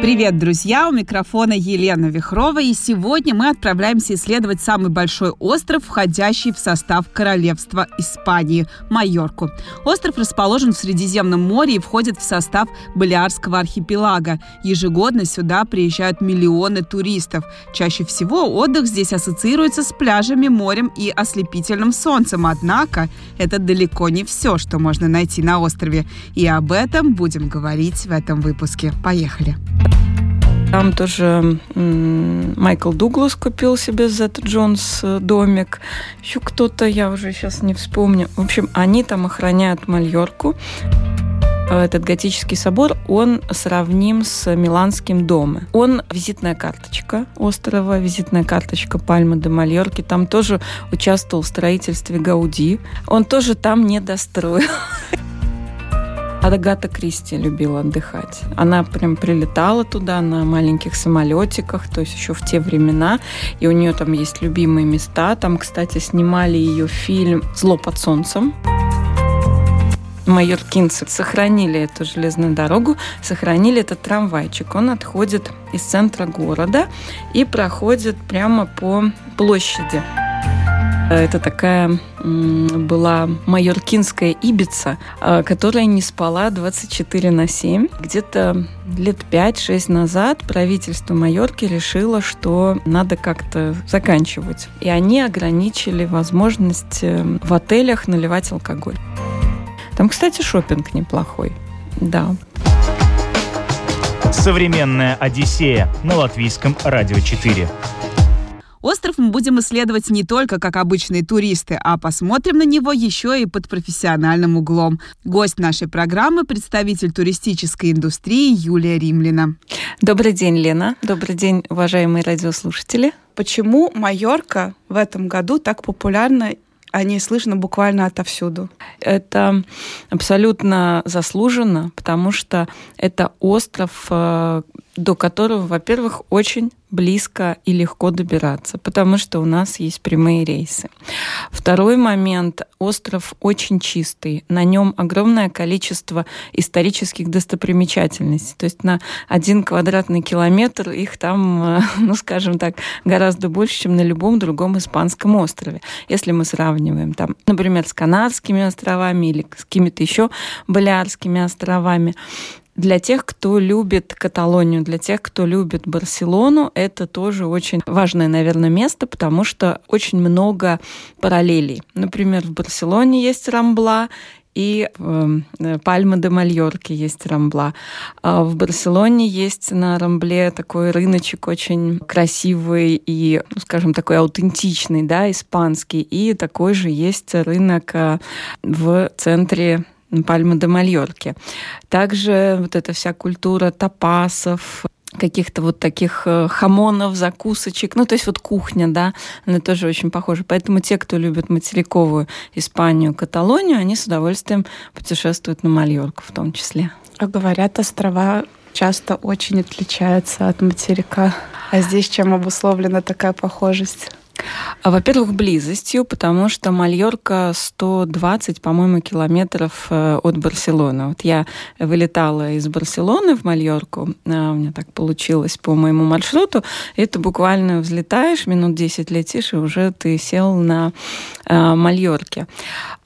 Привет, друзья! У микрофона Елена Вихрова, и сегодня мы отправляемся исследовать самый большой остров, входящий в состав Королевства Испании – Майорку. Остров расположен в Средиземном море и входит в состав Балиарского архипелага. Ежегодно сюда приезжают миллионы туристов. Чаще всего отдых здесь ассоциируется с пляжами, морем и ослепительным солнцем. Однако это далеко не все, что можно найти на острове. И об этом будем говорить в этом выпуске. Поехали! Там тоже Майкл Дуглас купил себе Зет Джонс э, домик. Еще кто-то, я уже сейчас не вспомню. В общем, они там охраняют Мальорку. Этот готический собор, он сравним с Миланским домом. Он визитная карточка острова, визитная карточка Пальмы де Мальорки. Там тоже участвовал в строительстве Гауди. Он тоже там не достроил. Агата Кристи любила отдыхать. Она прям прилетала туда на маленьких самолетиках, то есть еще в те времена. И у нее там есть любимые места. Там, кстати, снимали ее фильм «Зло под солнцем» майоркинцы сохранили эту железную дорогу, сохранили этот трамвайчик. Он отходит из центра города и проходит прямо по площади. Это такая была майоркинская Ибица, а, которая не спала 24 на 7. Где-то лет 5-6 назад правительство Майорки решило, что надо как-то заканчивать. И они ограничили возможность э, в отелях наливать алкоголь. Там, кстати, шопинг неплохой. Да. Современная Одиссея на латвийском радио 4. Остров мы будем исследовать не только как обычные туристы, а посмотрим на него еще и под профессиональным углом. Гость нашей программы – представитель туристической индустрии Юлия Римлина. Добрый день, Лена. Добрый день, уважаемые радиослушатели. Почему Майорка в этом году так популярна о ней слышно буквально отовсюду. Это абсолютно заслуженно, потому что это остров, э, до которого, во-первых, очень близко и легко добираться, потому что у нас есть прямые рейсы. Второй момент. Остров очень чистый. На нем огромное количество исторических достопримечательностей. То есть на один квадратный километр их там, э, ну, скажем так, гораздо больше, чем на любом другом испанском острове. Если мы сравниваем там, например, с Канадскими островами или с какими-то еще Балиарскими островами. Для тех, кто любит Каталонию, для тех, кто любит Барселону, это тоже очень важное, наверное, место, потому что очень много параллелей. Например, в Барселоне есть Рамбла, и эм, э, Пальма де Мальорки есть Рамбла. А в Барселоне есть на Рамбле такой рыночек очень красивый и, ну, скажем, такой аутентичный, да, испанский. И такой же есть рынок э, в центре Пальма де Мальорки. Также вот эта вся культура тапасов, каких-то вот таких э, хамонов, закусочек. Ну, то есть вот кухня, да, она тоже очень похожа. Поэтому те, кто любит материковую Испанию, Каталонию, они с удовольствием путешествуют на Мальорку в том числе. А говорят, острова часто очень отличаются от материка. А здесь чем обусловлена такая похожесть? А, во-первых, близостью, потому что Мальорка 120, по-моему, километров э, от Барселоны. Вот я вылетала из Барселоны в Мальорку, а, у меня так получилось по моему маршруту, это буквально взлетаешь, минут 10 летишь, и уже ты сел на а, Мальорке.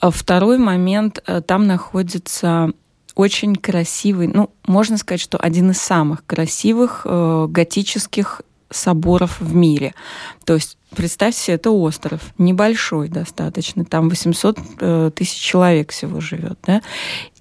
Второй момент, э, там находится очень красивый, ну, можно сказать, что один из самых красивых э, готических соборов в мире. То есть Представьте себе, это остров, небольшой достаточно, там 800 э, тысяч человек всего живет, да,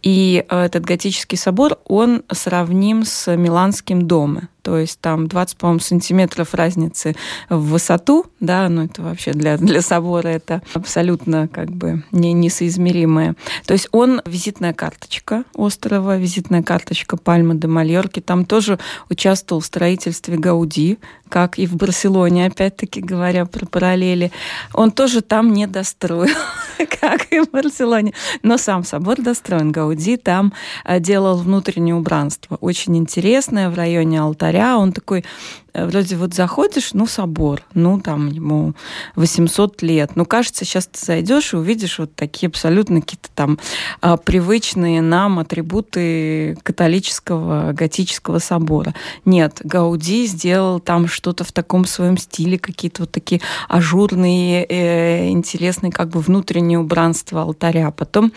и э, этот готический собор, он сравним с Миланским домом. То есть там 20, по-моему, сантиметров разницы в высоту, да, ну это вообще для, для собора это абсолютно как бы не, несоизмеримое. То есть он визитная карточка острова, визитная карточка Пальмы де Мальорки. Там тоже участвовал в строительстве Гауди, как и в Барселоне, опять-таки говоря две параллели. Он тоже там не достроил, как и в Барселоне. Но сам собор достроен. Гауди там э, делал внутреннее убранство. Очень интересное в районе алтаря. Он такой вроде вот заходишь, ну, собор, ну, там ему 800 лет. Ну, кажется, сейчас ты зайдешь и увидишь вот такие абсолютно какие-то там а, привычные нам атрибуты католического готического собора. Нет, Гауди сделал там что-то в таком своем стиле, какие-то вот такие ажурные, э, интересные как бы внутреннее убранство алтаря. Потом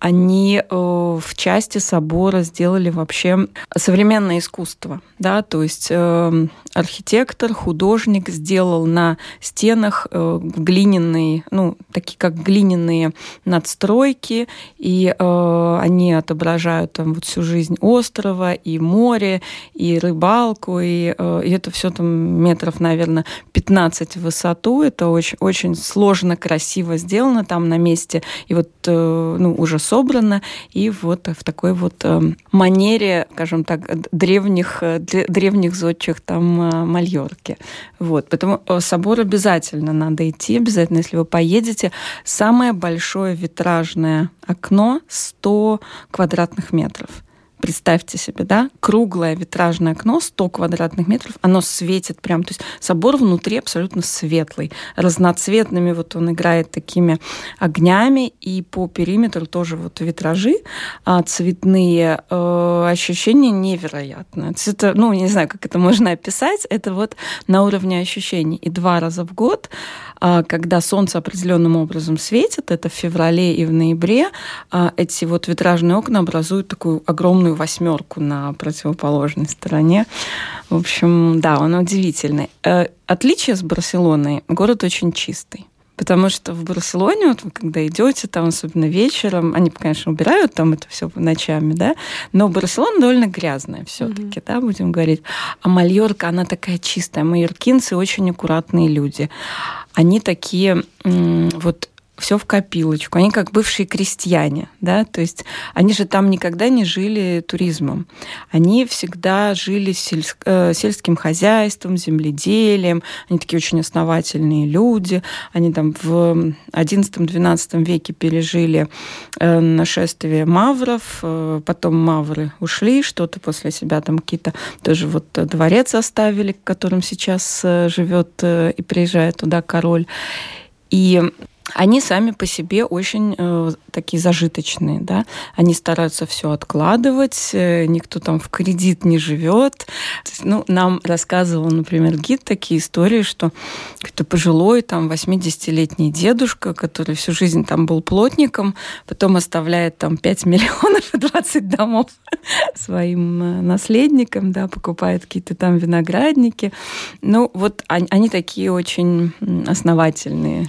они э, в части собора сделали вообще современное искусство, да, то есть э, архитектор, художник сделал на стенах э, глиняные, ну, такие как глиняные надстройки, и они отображают там вот всю жизнь острова, и море, и рыбалку, и, и это все там метров, наверное, 15 в высоту, это очень, очень сложно, красиво сделано там на месте, и вот, ну, уже собрано, и вот в такой вот эм, манере, скажем так, древних, э, древних зодчих там э, Мальорки. Вот. Поэтому э, собор обязательно надо идти, обязательно, если вы поедете. Самое большое витражное окно 100 квадратных метров. Представьте себе, да, круглое витражное окно, 100 квадратных метров, оно светит прям, то есть собор внутри абсолютно светлый, разноцветными вот он играет такими огнями, и по периметру тоже вот витражи а, цветные, э, ощущения невероятные. Это, ну, не знаю, как это можно описать, это вот на уровне ощущений. И два раза в год когда солнце определенным образом светит, это в феврале и в ноябре, а, эти вот витражные окна образуют такую огромную восьмерку на противоположной стороне. В общем, да, он удивительный. Э, отличие с Барселоной, город очень чистый. Потому что в Барселоне, вот вы когда идете, там, особенно вечером, они, конечно, убирают там это все ночами, да, но Барселона довольно грязная все-таки, mm-hmm. да, будем говорить. А Мальорка, она такая чистая. Майоркинцы очень аккуратные люди. Они такие вот все в копилочку. Они как бывшие крестьяне, да, то есть они же там никогда не жили туризмом. Они всегда жили сельск, э, сельским хозяйством, земледелием. Они такие очень основательные люди. Они там в XI-XII веке пережили э, нашествие мавров, э, потом мавры ушли, что-то после себя там какие-то тоже вот дворец оставили, в котором сейчас э, живет э, и приезжает туда король. И они сами по себе очень э, такие зажиточные, да, они стараются все откладывать, э, никто там в кредит не живет. Ну, нам рассказывал, например, гид такие истории, что кто пожилой, там, 80-летний дедушка, который всю жизнь там был плотником, потом оставляет там 5 миллионов и 20 домов своим э, наследникам, да, покупает какие-то там виноградники. Ну, вот они, они такие очень основательные.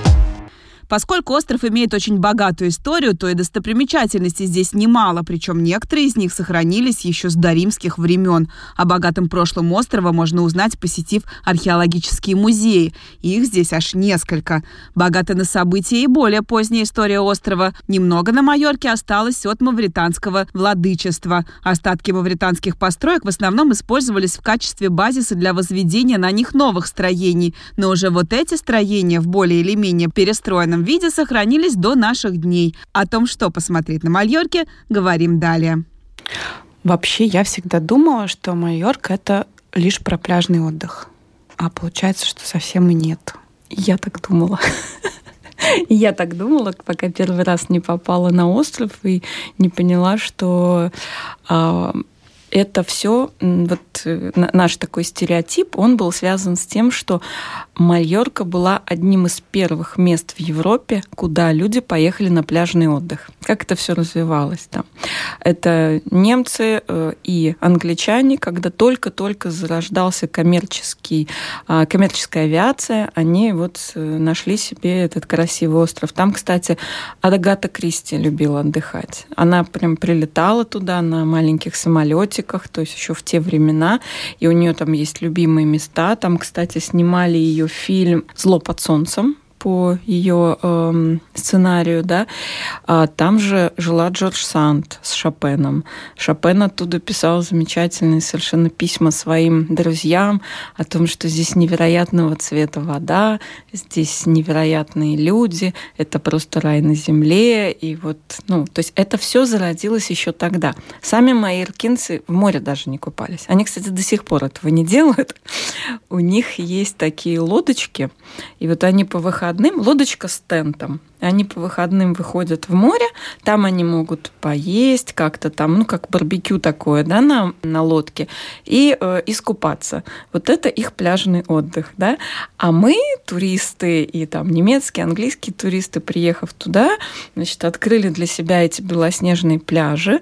Поскольку остров имеет очень богатую историю, то и достопримечательностей здесь немало, причем некоторые из них сохранились еще с доримских времен. О богатом прошлом острова можно узнать, посетив археологические музеи. Их здесь аж несколько. Богата на события и более поздняя история острова. Немного на Майорке осталось от мавританского владычества. Остатки мавританских построек в основном использовались в качестве базиса для возведения на них новых строений. Но уже вот эти строения в более или менее перестроенном оригинальном виде сохранились до наших дней. О том, что посмотреть на Мальорке, говорим далее. Вообще, я всегда думала, что Майорка — это лишь про пляжный отдых. А получается, что совсем и нет. Я так думала. Я так думала, пока первый раз не попала на остров и не поняла, что а, это все, вот э, наш такой стереотип, он был связан с тем, что Мальорка была одним из первых мест в Европе, куда люди поехали на пляжный отдых. Как это все развивалось там? Это немцы э, и англичане, когда только-только зарождался коммерческий, а, коммерческая авиация, они вот э, нашли себе этот красивый остров. Там, кстати, Адагата Кристи любила отдыхать. Она прям прилетала туда на маленьких самолетиках, мультиках, то есть еще в те времена. И у нее там есть любимые места. Там, кстати, снимали ее фильм «Зло под солнцем», по ее э, сценарию, да, а там же жила Джордж Санд с Шопеном. Шопен оттуда писал замечательные совершенно письма своим друзьям о том, что здесь невероятного цвета вода, здесь невероятные люди, это просто рай на земле, и вот, ну, то есть это все зародилось еще тогда. Сами мои иркинцы в море даже не купались. Они, кстати, до сих пор этого не делают. У них есть такие лодочки, и вот они по выходным, лодочка с тентом, они по выходным выходят в море, там они могут поесть как-то там, ну, как барбекю такое, да, на, на лодке, и э, искупаться. Вот это их пляжный отдых, да. А мы, туристы, и там немецкие, английские туристы, приехав туда, значит, открыли для себя эти белоснежные пляжи,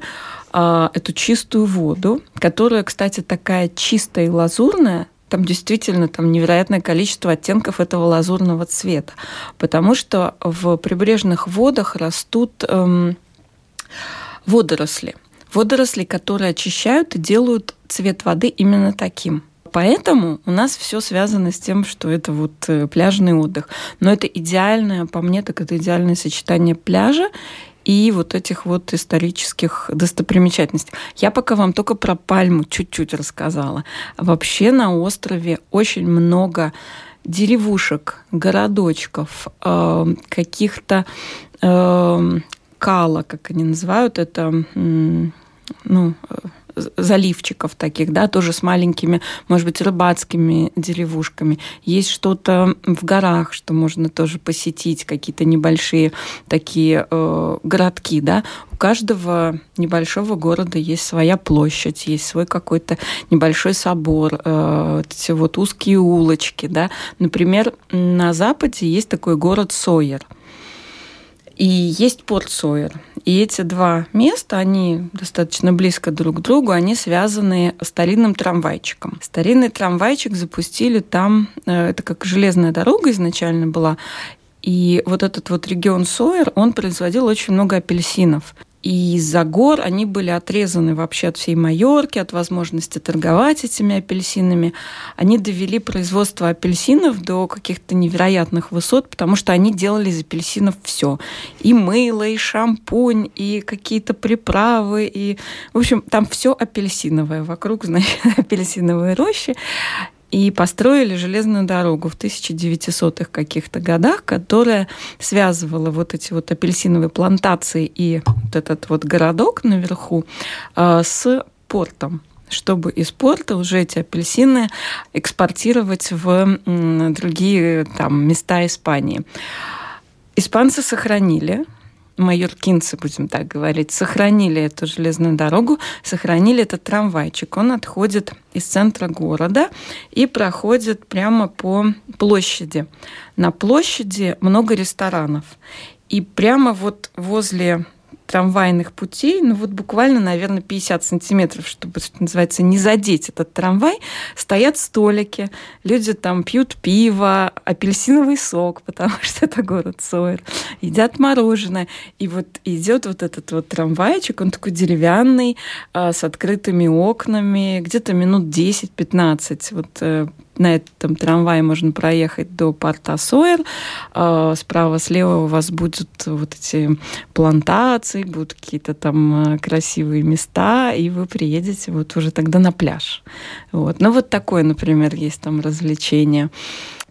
э, эту чистую воду, которая, кстати, такая чистая и лазурная, там действительно там невероятное количество оттенков этого лазурного цвета, потому что в прибрежных водах растут эм, водоросли. Водоросли, которые очищают и делают цвет воды именно таким. Поэтому у нас все связано с тем, что это вот э, пляжный отдых. Но это идеальное, по мне, так это идеальное сочетание пляжа и вот этих вот исторических достопримечательностей. Я пока вам только про пальму чуть-чуть рассказала. Вообще на острове очень много деревушек, городочков, э, каких-то э, кала, как они называют это, ну, заливчиков таких, да, тоже с маленькими, может быть, рыбацкими деревушками. Есть что-то в горах, что можно тоже посетить, какие-то небольшие такие э, городки, да. У каждого небольшого города есть своя площадь, есть свой какой-то небольшой собор, э, эти вот узкие улочки, да. Например, на Западе есть такой город Сойер – и есть Порт Сойер. И эти два места, они достаточно близко друг к другу, они связаны старинным трамвайчиком. Старинный трамвайчик запустили там, э, это как железная дорога изначально была, и вот этот вот регион Сойер, он производил очень много апельсинов. И из-за гор они были отрезаны вообще от всей Майорки, от возможности торговать этими апельсинами. Они довели производство апельсинов до каких-то невероятных высот, потому что они делали из апельсинов все. И мыло, и шампунь, и какие-то приправы, и, в общем, там все апельсиновое. Вокруг, значит, апельсиновые рощи и построили железную дорогу в 1900-х каких-то годах, которая связывала вот эти вот апельсиновые плантации и вот этот вот городок наверху э, с портом чтобы из порта уже эти апельсины экспортировать в другие там места Испании. Испанцы сохранили майоркинцы, будем так говорить, сохранили эту железную дорогу, сохранили этот трамвайчик. Он отходит из центра города и проходит прямо по площади. На площади много ресторанов. И прямо вот возле трамвайных путей, ну вот буквально, наверное, 50 сантиметров, чтобы, что называется, не задеть этот трамвай, стоят столики, люди там пьют пиво, апельсиновый сок, потому что это город Сойер, едят мороженое. И вот идет вот этот вот трамвайчик, он такой деревянный, а, с открытыми окнами, где-то минут 10-15 вот э, на этом трамвае можно проехать до порта Сойер. А, справа-слева у вас будут вот эти плантации, будут какие-то там э, красивые места, и вы приедете вот уже тогда на пляж. Вот. Ну, вот такое, например, есть там развлечение.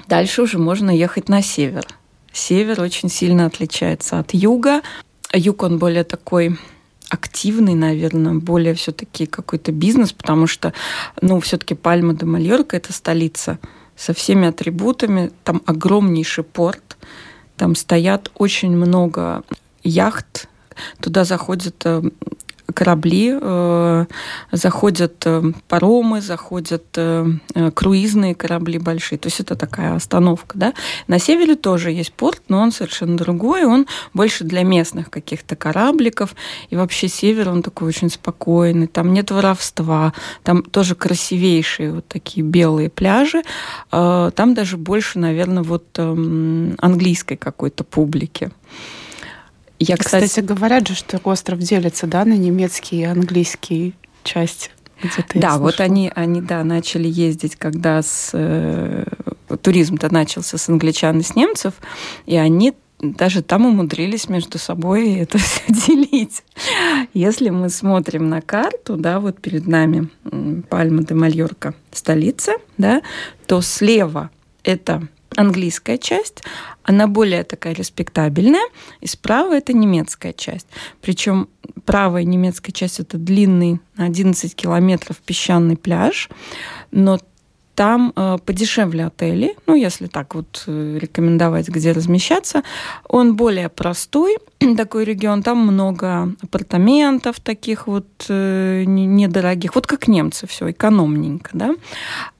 Дальше уже можно ехать на север. Север очень сильно отличается от юга. Юг, он более такой активный, наверное, более все-таки какой-то бизнес, потому что, ну, все-таки Пальма де Мальорка это столица со всеми атрибутами, там огромнейший порт, там стоят очень много яхт, туда заходят э, корабли, э, заходят э, паромы, заходят э, круизные корабли большие. То есть это такая остановка. Да? На севере тоже есть порт, но он совершенно другой. Он больше для местных каких-то корабликов. И вообще север, он такой очень спокойный. Там нет воровства. Там тоже красивейшие вот такие белые пляжи. Там даже больше, наверное, вот эм, английской какой-то публики. Я, кстати, кстати, говорят же, что остров делится, да, на немецкий и английский части. Да, вот они, они, да, начали ездить, когда с э, туризм-то начался с англичан и с немцев, и они даже там умудрились между собой это все делить. Если мы смотрим на карту, да, вот перед нами Пальма де Мальорка, столица, да, то слева это английская часть, она более такая респектабельная, и справа это немецкая часть. Причем правая немецкая часть это длинный 11 километров песчаный пляж, но там э, подешевле отели, ну, если так вот э, рекомендовать, где размещаться. Он более простой, такой регион, там много апартаментов таких вот э, недорогих, вот как немцы, все экономненько, да.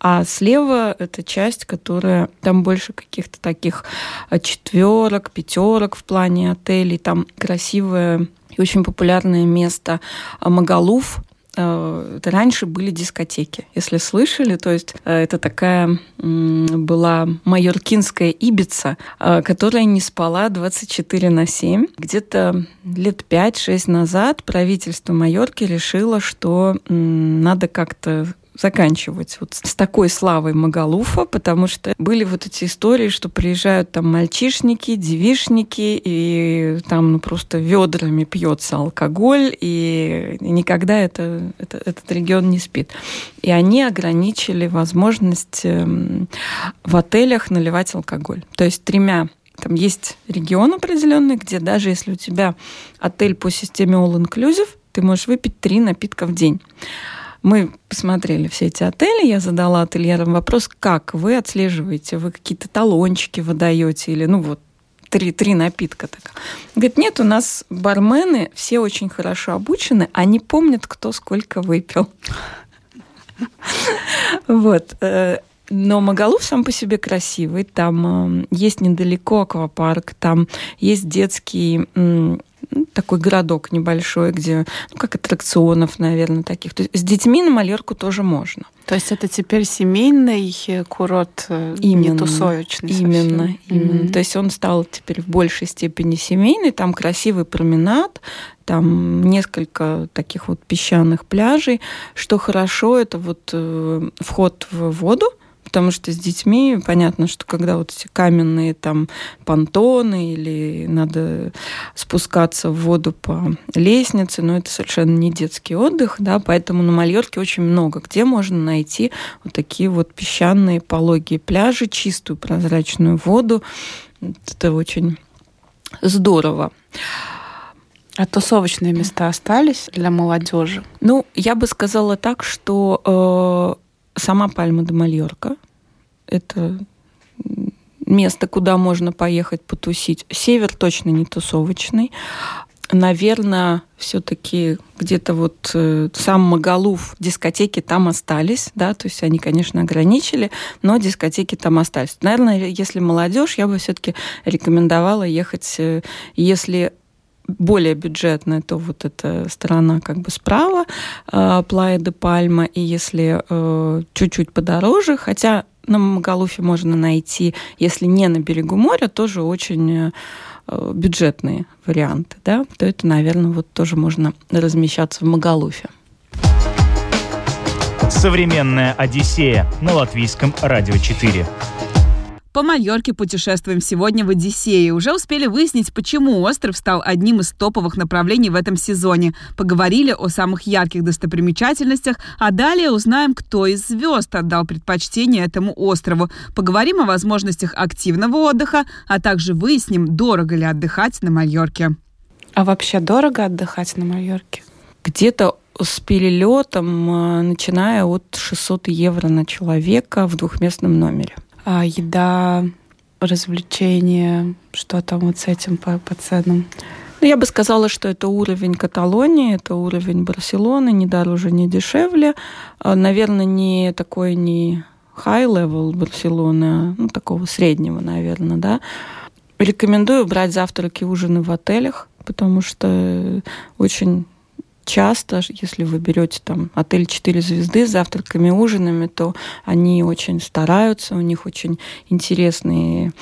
А слева это часть, которая там больше каких-то таких э, четверок, пятерок в плане отелей, там красивое очень популярное место э, Магалуф, это раньше были дискотеки, если слышали. То есть э, это такая была майоркинская Ибица, э, которая не спала 24 на 7. Где-то лет 5-6 назад правительство Майорки решило, что надо как-то заканчивать вот с такой славой Магалуфа, потому что были вот эти истории, что приезжают там мальчишники, девишники, и там ну, просто ведрами пьется алкоголь, и никогда это, это, этот регион не спит. И они ограничили возможность эм, в отелях наливать алкоголь. То есть тремя там есть регион определенный, где даже если у тебя отель по системе All Inclusive, ты можешь выпить три напитка в день. Мы посмотрели все эти отели, я задала ательерам вопрос, как вы отслеживаете, вы какие-то талончики выдаете или, ну вот, три, три напитка. Так. Говорит, нет, у нас бармены все очень хорошо обучены, они помнят, кто сколько выпил. Вот. Э, но Магалуф сам по себе красивый. Там э, есть недалеко аквапарк, там есть детский ну, такой городок небольшой, где, ну, как аттракционов, наверное, таких. То есть с детьми на Малерку тоже можно. То есть это теперь семейный курорт, э, именно, не тусовочный Именно, совсем. именно. Mm-hmm. То есть он стал теперь в большей степени семейный. Там красивый променад, там несколько таких вот песчаных пляжей. Что хорошо, это вот э, вход в воду, Потому что с детьми понятно, что когда вот эти каменные там понтоны или надо спускаться в воду по лестнице, но это совершенно не детский отдых, да, поэтому на Мальорке очень много где можно найти вот такие вот песчаные пологие пляжи, чистую прозрачную воду. Это очень здорово. А тусовочные места остались для молодежи? Ну, я бы сказала так, что э, сама Пальма де Мальорка. Это место, куда можно поехать потусить. Север точно не тусовочный. Наверное, все-таки где-то вот э, сам Магалуф, дискотеки там остались, да, то есть они, конечно, ограничили, но дискотеки там остались. Наверное, если молодежь, я бы все-таки рекомендовала ехать, э, если более бюджетная, то вот эта сторона как бы справа, э, Плая де Пальма, и если э, чуть-чуть подороже, хотя на Магалуфе можно найти, если не на берегу моря, тоже очень э, бюджетные варианты, да, то это, наверное, вот тоже можно размещаться в Магалуфе. Современная Одиссея на латвийском радио 4. По Майорке путешествуем сегодня в Одиссее. Уже успели выяснить, почему остров стал одним из топовых направлений в этом сезоне. Поговорили о самых ярких достопримечательностях, а далее узнаем, кто из звезд отдал предпочтение этому острову. Поговорим о возможностях активного отдыха, а также выясним, дорого ли отдыхать на Майорке. А вообще дорого отдыхать на Майорке? Где-то с перелетом, э, начиная от 600 евро на человека в двухместном номере а, еда, развлечения, что там вот с этим по, по ценам? Ну, я бы сказала, что это уровень Каталонии, это уровень Барселоны, не дороже, не дешевле. А, наверное, не такой не high level Барселоны, а ну, такого среднего, наверное, да. Рекомендую брать завтраки и ужины в отелях, потому что очень часто, если вы берете там отель 4 звезды с завтраками, ужинами, то они очень стараются, у них очень интересные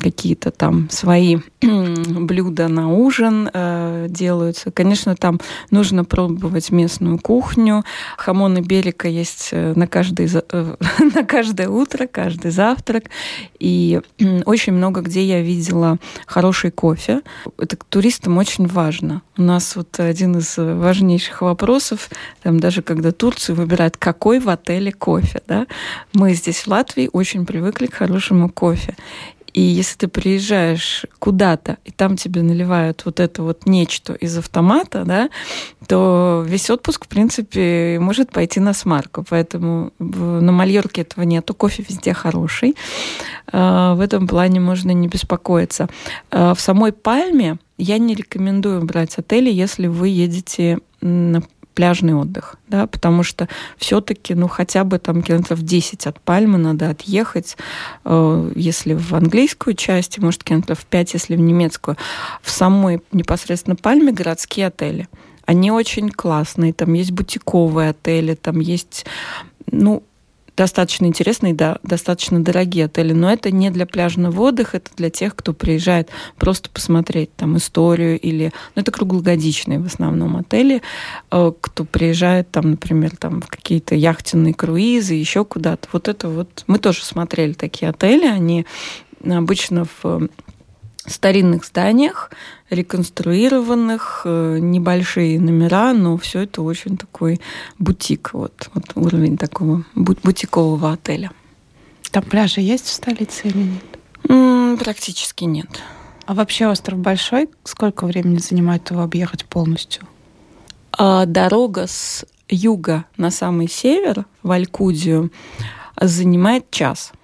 какие-то там свои блюда на ужин э, делаются. Конечно, там нужно пробовать местную кухню. Хамон и берега есть э, на, каждый, э, на каждое утро, каждый завтрак. И очень много где я видела хороший кофе. Это туристам очень важно. У нас вот один из важнейших вопросов, там даже когда Турцию выбирают, какой в отеле кофе. Да? Мы здесь в Латвии очень привыкли к хорошему кофе. И если ты приезжаешь куда-то, и там тебе наливают вот это вот нечто из автомата, да, то весь отпуск, в принципе, может пойти на смарку. Поэтому на Мальорке этого нету. Кофе везде хороший. А, в этом плане можно не беспокоиться. А, в самой Пальме я не рекомендую брать отели, если вы едете на пляжный отдых, да, потому что все-таки, ну, хотя бы там километров 10 от Пальмы надо отъехать, э, если в английскую часть, может, километров 5, если в немецкую. В самой непосредственно Пальме городские отели. Они очень классные, там есть бутиковые отели, там есть, ну, достаточно интересные, да, достаточно дорогие отели, но это не для пляжного отдыха, это для тех, кто приезжает просто посмотреть там историю или, ну, это круглогодичные в основном отели, э, кто приезжает там, например, там в какие-то яхтенные круизы, еще куда-то. Вот это вот, мы тоже смотрели такие отели, они обычно в старинных зданиях, реконструированных, э, небольшие номера, но все это очень такой бутик, вот, вот уровень такого бутикового отеля. Там пляжи есть в столице или нет? М-м, практически нет. А вообще остров большой? Сколько времени занимает его объехать полностью? А, дорога с юга на самый север, в Алькудию, занимает час –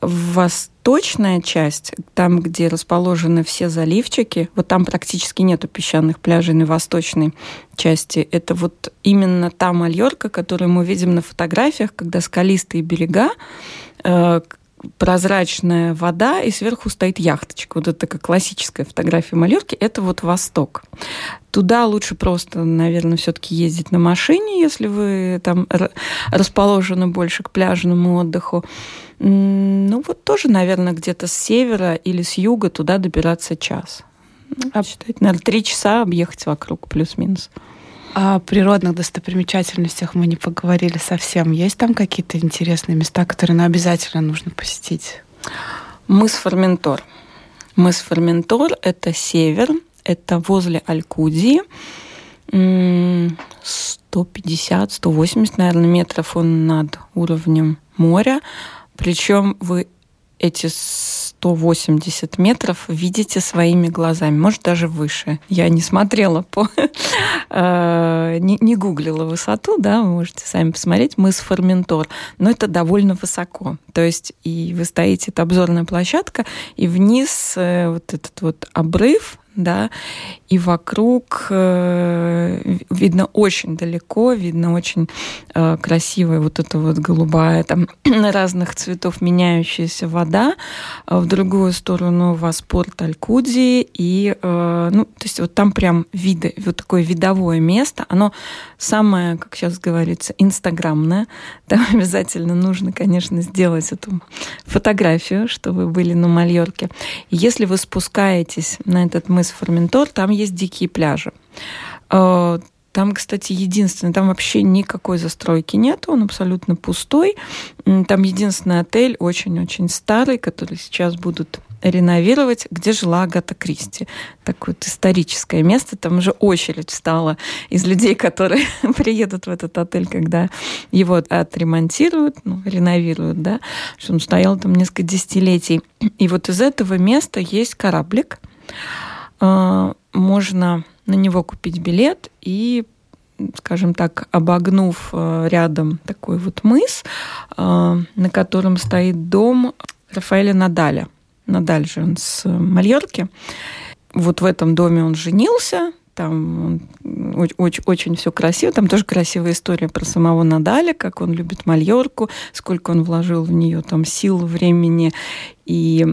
Восточная часть, там, где расположены все заливчики, вот там практически нету песчаных пляжей на восточной части. Это вот именно та Мальорка, которую мы видим на фотографиях, когда скалистые берега, э, прозрачная вода, и сверху стоит яхточка. Вот это такая классическая фотография Малерки. Это вот Восток. Туда лучше просто, наверное, все-таки ездить на машине, если вы там расположены больше к пляжному отдыху. Ну, вот тоже, наверное, где-то с севера или с юга туда добираться час. Ну, а... считайте, наверное, три часа объехать вокруг, плюс-минус. О природных достопримечательностях мы не поговорили совсем. Есть там какие-то интересные места, которые ну, обязательно нужно посетить? Мыс Форментор. Мыс Форментор – это север, это возле Алькудии. 150-180, наверное, метров он над уровнем моря. Причем вы эти 180 метров видите своими глазами, может даже выше. Я не смотрела по, э, не, не гуглила высоту, да, вы можете сами посмотреть, мы с Форментор, но это довольно высоко. То есть и вы стоите, это обзорная площадка, и вниз э, вот этот вот обрыв, да, и вокруг э, видно очень далеко, видно очень э, красивая вот эта вот голубая, там разных цветов меняющаяся вода. А в другую сторону у вас порт Алькудии, и, э, ну, то есть вот там прям виды, вот такое видовое место, оно самое, как сейчас говорится, инстаграмное. Там обязательно нужно, конечно, сделать эту фотографию, что вы были на Мальорке. Если вы спускаетесь на этот мыс Форментор, там есть дикие пляжи. Э, там, кстати, единственное, там вообще никакой застройки нет, он абсолютно пустой. Там единственный отель, очень-очень старый, который сейчас будут реновировать, где жила Агата Кристи. Такое вот историческое место. Там уже очередь стала из людей, которые приедут в этот отель, когда его отремонтируют, ну, реновируют, да, что он стоял там несколько десятилетий. И вот из этого места есть кораблик, а, можно на него купить билет и скажем так, обогнув а, рядом такой вот мыс, а, на котором стоит дом Рафаэля Надаля. Же он с Мальорки. Вот в этом доме он женился, там очень, очень все красиво. Там тоже красивая история про самого Надаля, как он любит Мальорку, сколько он вложил в нее там сил, времени и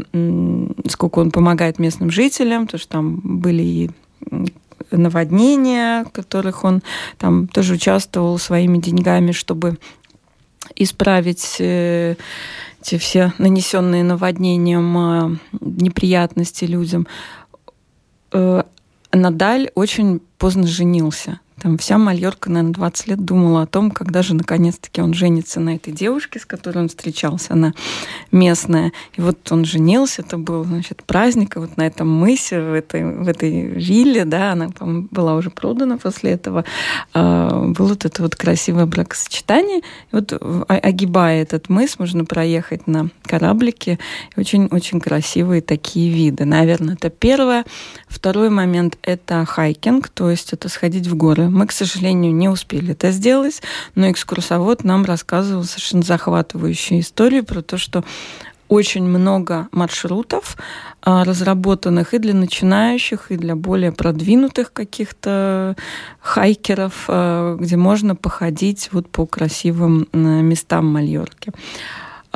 сколько он помогает местным жителям, потому что там были и наводнения, в которых он там тоже участвовал своими деньгами, чтобы исправить э, эти все нанесенные наводнением э, неприятности людям. Э, Надаль очень поздно женился. Там вся Мальорка, наверное, 20 лет думала о том, когда же наконец-таки он женится на этой девушке, с которой он встречался, она местная. И вот он женился, это был, значит, праздник, и вот на этом мысе, в этой, в этой вилле, да, она, по была уже продана после этого, э, было вот это вот красивое бракосочетание. И вот огибая этот мыс, можно проехать на кораблике. Очень-очень красивые такие виды. Наверное, это первое. Второй момент — это хайкинг, то есть это сходить в горы мы, к сожалению, не успели это сделать, но экскурсовод нам рассказывал совершенно захватывающую историю про то, что очень много маршрутов, а, разработанных и для начинающих, и для более продвинутых каких-то хайкеров, а, где можно походить вот по красивым местам Мальорки.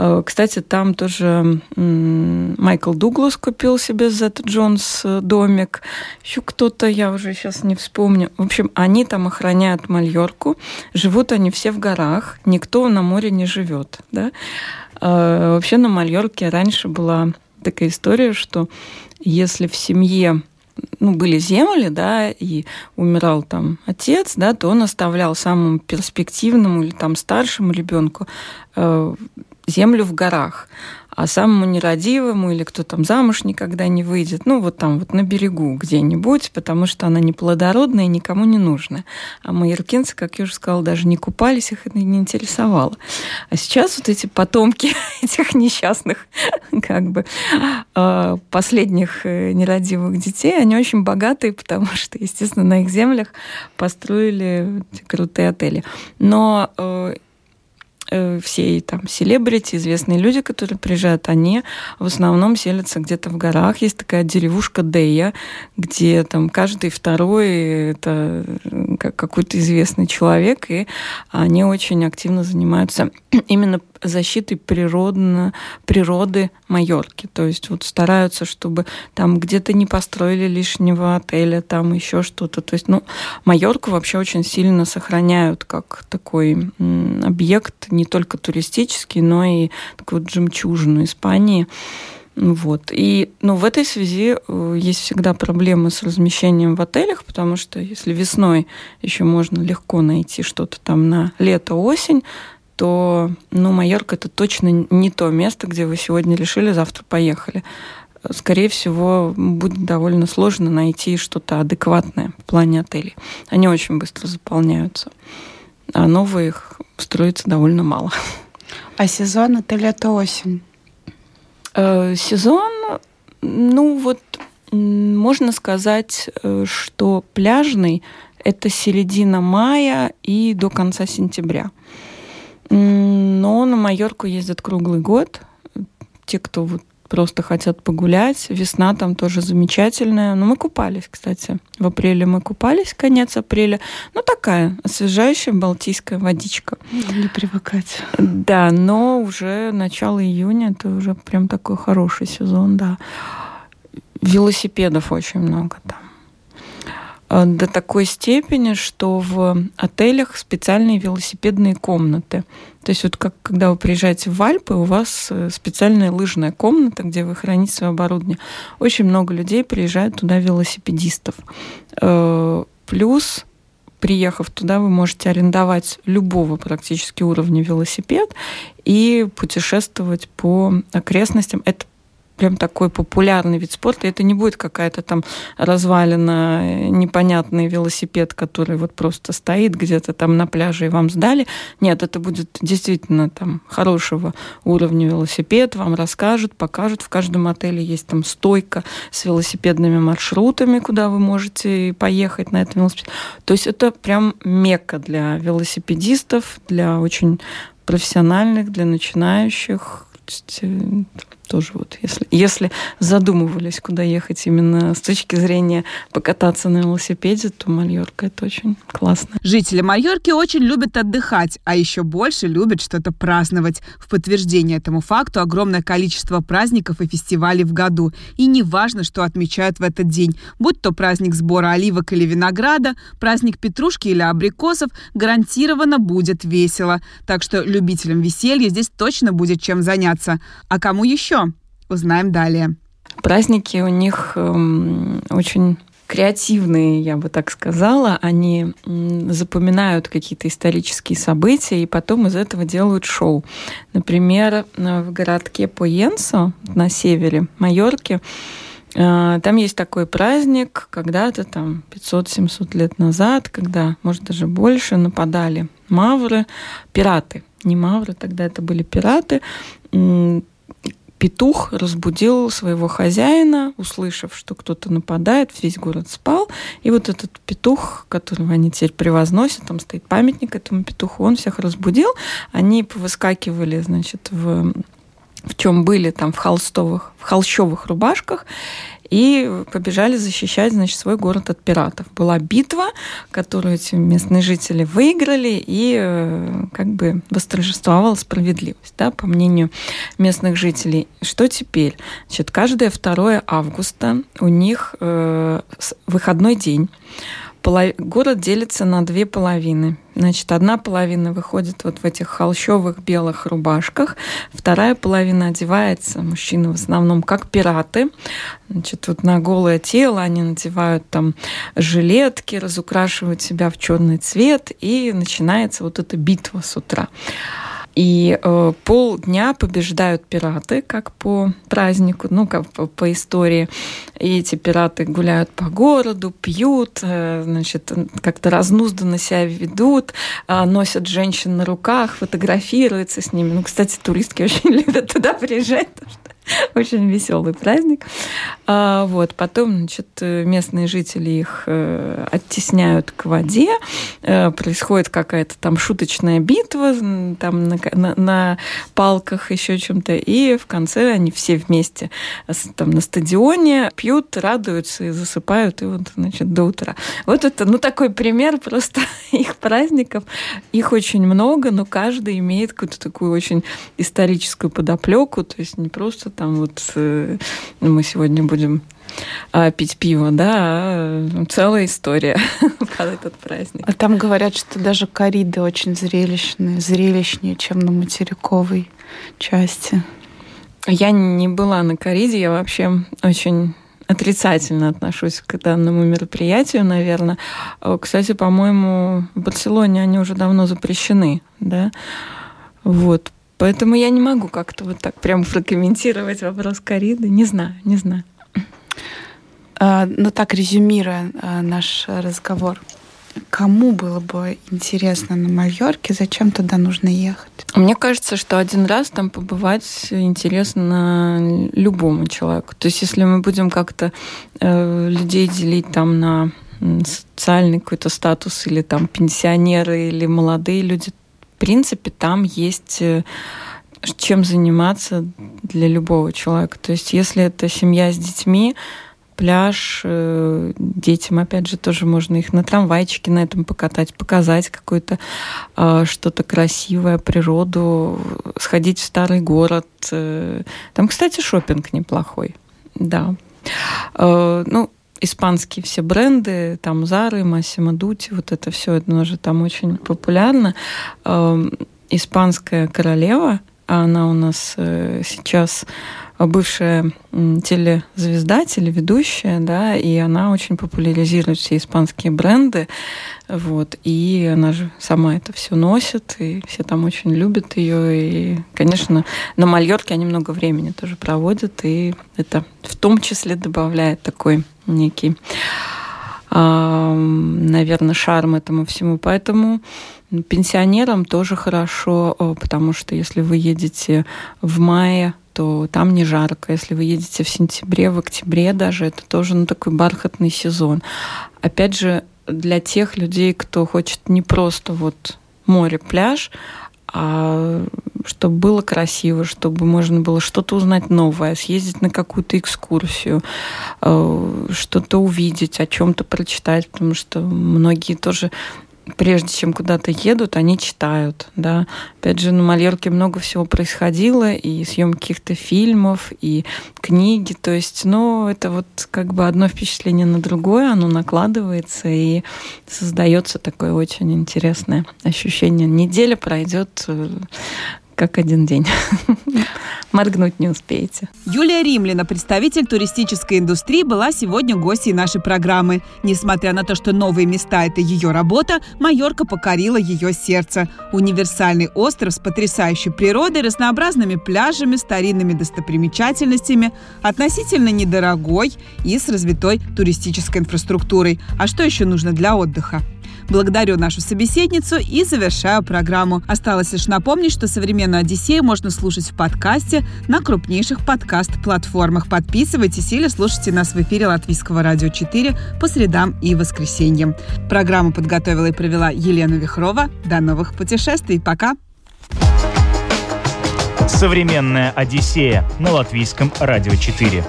Э, кстати, там тоже Майкл Дуглас купил себе Зет Джонс э, домик. Еще кто-то, я уже сейчас не вспомню. В общем, они там охраняют Мальорку. Живут они все в горах. Никто на море не живет. Да? Э, вообще на Мальорке раньше была такая история, что если в семье ну, были земли, да, и умирал там отец, да, то он оставлял самому перспективному или там старшему ребенку землю в горах. А самому нерадивому или кто там замуж никогда не выйдет, ну вот там вот на берегу где-нибудь, потому что она не плодородная и никому не нужна. А майоркинцы, как я уже сказала, даже не купались, их это не интересовало. А сейчас вот эти потомки этих несчастных как бы а, последних э, нерадивых детей, они очень богатые, потому что, естественно, на их землях построили крутые отели. Но Э, все там селебрити, известные люди, которые приезжают, они в основном селятся где-то в горах. Есть такая деревушка Дея, где там каждый второй это какой-то известный человек, и они очень активно занимаются именно защитой природно, природы Майорки. То есть вот стараются, чтобы там где-то не построили лишнего отеля, там еще что-то. То есть, ну, Майорку вообще очень сильно сохраняют как такой объект, не только туристический, но и такую вот жемчужину Испании. Вот. И ну, в этой связи э, есть всегда проблемы с размещением в отелях, потому что если весной еще можно легко найти что-то там на лето-осень, то ну, Майорка это точно не то место, где вы сегодня решили, завтра поехали. Скорее всего, будет довольно сложно найти что-то адекватное в плане отелей. Они очень быстро заполняются, а новых строится довольно мало. А сезон это лето-осень? Э, сезон, ну вот, можно сказать, э, что пляжный – это середина мая и до конца сентября. Но на Майорку ездят круглый год. Те, кто вот просто хотят погулять. Весна там тоже замечательная. Но мы купались, кстати. В апреле мы купались, конец апреля. Ну, такая освежающая балтийская водичка. Не привыкать. Да, но уже начало июня, это уже прям такой хороший сезон, да. Велосипедов очень много там. Э, до такой степени, что в отелях специальные велосипедные комнаты. То есть вот как когда вы приезжаете в Альпы, у вас э, специальная лыжная комната, где вы храните свое оборудование. Очень много людей приезжают туда велосипедистов. Э, плюс приехав туда, вы можете арендовать любого практически уровня велосипед и путешествовать по окрестностям. Это прям такой популярный вид спорта. Это не будет какая-то там развалина, э, непонятный велосипед, который вот просто стоит где-то там на пляже и вам сдали. Нет, это будет действительно там хорошего уровня велосипед. Вам расскажут, покажут. В каждом отеле есть там стойка с велосипедными маршрутами, куда вы можете поехать на этом велосипеде. То есть это прям мекка для велосипедистов, для очень профессиональных, для начинающих. Тоже вот, если, если задумывались, куда ехать именно с точки зрения покататься на велосипеде, то Мальорка это очень классно. Жители Майорки очень любят отдыхать, а еще больше любят что-то праздновать. В подтверждение этому факту огромное количество праздников и фестивалей в году. И не важно, что отмечают в этот день. Будь то праздник сбора оливок или винограда, праздник петрушки или абрикосов, гарантированно будет весело. Так что любителям веселья здесь точно будет чем заняться. А кому еще? Узнаем далее. Праздники у них эм, очень креативные, я бы так сказала. Они запоминают какие-то исторические события и потом из этого делают шоу. Например, в городке Поенсо на севере Майорки э, там есть такой праздник, когда-то там 500-700 лет назад, когда, может, даже больше, нападали мавры, пираты. Не мавры, тогда это были пираты петух разбудил своего хозяина, услышав, что кто-то нападает, весь город спал. И вот этот петух, которого они теперь превозносят, там стоит памятник этому петуху, он всех разбудил. Они повыскакивали, значит, в в чем были там в холстовых, в холщовых рубашках, и побежали защищать, значит, свой город от пиратов. Была битва, которую эти местные жители выиграли, и э, как бы восторжествовала справедливость, да, по мнению местных жителей. Что теперь? Значит, каждое 2 августа у них э, выходной день город делится на две половины. Значит, одна половина выходит вот в этих холщовых белых рубашках, вторая половина одевается, мужчины в основном, как пираты. Значит, вот на голое тело они надевают там жилетки, разукрашивают себя в черный цвет, и начинается вот эта битва с утра. И э, полдня побеждают пираты, как по празднику, ну, как по, по истории. И эти пираты гуляют по городу, пьют, э, значит, как-то разнузданно себя ведут, э, носят женщин на руках, фотографируются с ними. Ну, кстати, туристки очень любят туда приезжать, потому что Очень веселый праздник. А, вот. Потом значит, местные жители их э, оттесняют к воде. Э, происходит какая-то там шуточная битва там на, на, на палках, еще чем-то. И в конце они все вместе там на стадионе пьют, радуются и засыпают. И вот, значит, до утра. Вот это, ну, такой пример просто их праздников. Их очень много, но каждый имеет какую-то такую очень историческую подоплеку. То есть не просто там вот э, мы сегодня будем а, пить пиво, да, а целая история под этот праздник. А там говорят, что даже кориды очень зрелищные, зрелищнее, чем на материковой части. Я не была на кориде, я вообще очень отрицательно отношусь к данному мероприятию, наверное. Кстати, по-моему, в Барселоне они уже давно запрещены, да. Вот, Поэтому я не могу как-то вот так прям прокомментировать вопрос кориды. Не знаю, не знаю. А, ну так, резюмируя а, наш разговор, кому было бы интересно на Мальорке, зачем туда нужно ехать? Мне кажется, что один раз там побывать интересно любому человеку. То есть если мы будем как-то э, людей делить там на социальный какой-то статус или там пенсионеры или молодые люди, принципе, там есть э, чем заниматься для любого человека. То есть, если это семья с детьми, пляж, э, детям, опять же, тоже можно их на трамвайчике на этом покатать, показать какое-то э, что-то красивое, природу, сходить в старый город. Там, кстати, шопинг неплохой, да. Ну, испанские все бренды, там Зары, Массимо Дути, вот это все, это уже там очень популярно. Эм, испанская королева, она у нас э, сейчас бывшая телезвезда, телеведущая, да, и она очень популяризирует все испанские бренды, вот, и она же сама это все носит, и все там очень любят ее, и, конечно, на Мальорке они много времени тоже проводят, и это в том числе добавляет такой некий, наверное, шарм этому всему. Поэтому пенсионерам тоже хорошо, потому что если вы едете в мае, то там не жарко. Если вы едете в сентябре, в октябре даже, это тоже ну, такой бархатный сезон. Опять же, для тех людей, кто хочет не просто вот море, пляж, а чтобы было красиво, чтобы можно было что-то узнать новое, съездить на какую-то экскурсию, э, что-то увидеть, о чем-то прочитать, потому что многие тоже прежде чем куда-то едут, они читают, да. Опять же, на Мальорке много всего происходило, и съемки каких-то фильмов, и книги, то есть, ну, это вот как бы одно впечатление на другое, оно накладывается, и создается такое очень интересное ощущение. Неделя пройдет э, как один день. Моргнуть не успеете. Юлия Римлина, представитель туристической индустрии, была сегодня гостьей нашей программы. Несмотря на то, что новые места – это ее работа, Майорка покорила ее сердце. Универсальный остров с потрясающей природой, разнообразными пляжами, старинными достопримечательностями, относительно недорогой и с развитой туристической инфраструктурой. А что еще нужно для отдыха? Благодарю нашу собеседницу и завершаю программу. Осталось лишь напомнить, что «Современную Одиссею» можно слушать в подкасте на крупнейших подкаст-платформах. Подписывайтесь или слушайте нас в эфире Латвийского радио 4 по средам и воскресеньям. Программу подготовила и провела Елена Вихрова. До новых путешествий. Пока! «Современная Одиссея» на Латвийском радио 4.